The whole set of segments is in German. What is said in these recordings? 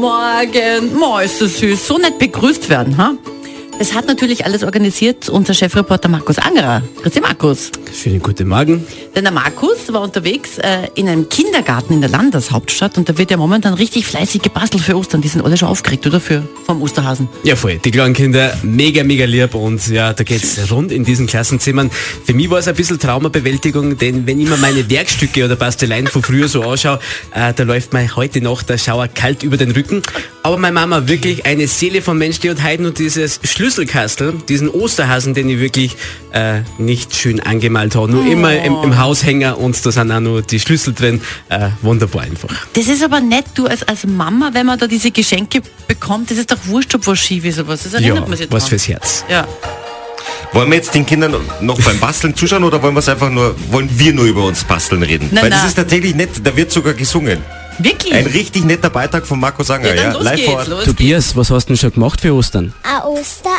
Morgen. Moin, ist das süß. So nett begrüßt werden, ha? Das hat natürlich alles organisiert unser Chefreporter Markus Angerer. Grüß dich, Markus. Schönen guten Morgen. Denn der Markus war unterwegs äh, in einem Kindergarten in der Landeshauptstadt und da wird ja momentan richtig fleißig gebastelt für Ostern. Die sind alle schon aufgeregt, oder? Für, vom Osterhasen. Ja, voll. Die kleinen Kinder, mega, mega lieb und ja, da geht's rund in diesen Klassenzimmern. Für mich war es ein bisschen Traumabewältigung, denn wenn ich mir meine Werkstücke oder Basteleien von früher so anschaue, äh, da läuft mir heute noch der Schauer kalt über den Rücken. Aber meine Mama wirklich eine Seele von Mensch, die hat heute nur dieses Schlüsselkastel, diesen Osterhasen, den ich wirklich äh, nicht schön angemalt habe. Nur immer im, im Haushänger und da sind auch nur die Schlüssel drin. Äh, wunderbar einfach. Das ist aber nett, du als, als Mama, wenn man da diese Geschenke bekommt, das ist doch wurscht, ob was schief ist oder was. Das erinnert Ja, man sich was dran. fürs Herz. Ja. Wollen wir jetzt den Kindern noch beim Basteln zuschauen oder wollen wir es einfach nur, wollen wir nur über uns Basteln reden? Na, Weil das ist tatsächlich nett, da wird sogar gesungen. Wirklich? Ein richtig netter Beitrag von Marco Sanger, ja, ja, live geht's, vor Ort. Tobias, was hast du denn schon gemacht für Ostern? Ein Osterei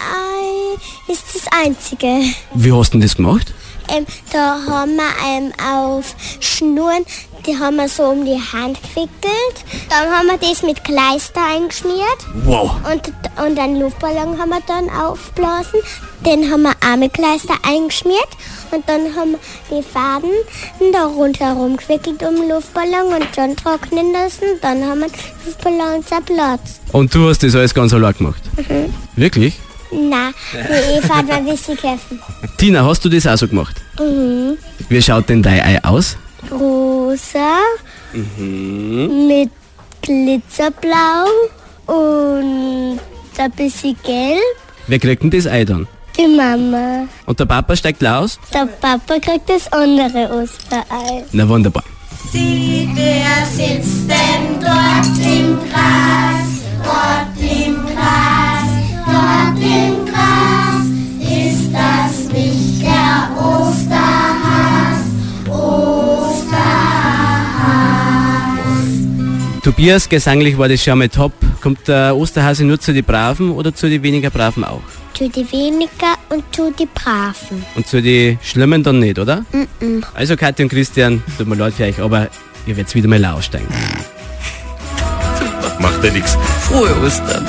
ist das einzige. Wie hast du denn das gemacht? Ähm, da haben wir ähm, auf Schnüren, die haben wir so um die Hand gewickelt. Dann haben wir das mit Kleister eingeschmiert Wow. und, und einen Luftballon haben wir dann aufblasen. Den haben wir auch mit Kleister eingeschmiert und dann haben wir die Faden da rundherum gewickelt um den Luftballon und dann trocknen lassen. Dann haben wir den Luftballon zerplatzt. Und du hast das alles ganz allein gemacht? Wirklich? Na, die Eva hat mir ein bisschen geholfen. Tina, hast du das auch so gemacht? Mhm. Wie schaut denn dein Ei aus? Rosa mit Glitzerblau und ein bisschen gelb. Wer kriegt denn das Ei dann? Die Mama. Und der Papa steigt aus? Der Papa kriegt das andere Osterei. Na wunderbar. Sieh, wer sitzt denn dort Tobias, gesanglich war das schon mal top. Kommt der Osterhase nur zu den Braven oder zu den weniger Braven auch? Zu die weniger und zu die Braven. Und zu den Schlimmen dann nicht, oder? Also Katja und Christian, tut mir leid für euch, aber ihr werdet wieder mal aussteigen. Macht ja nichts. Frohe Ostern.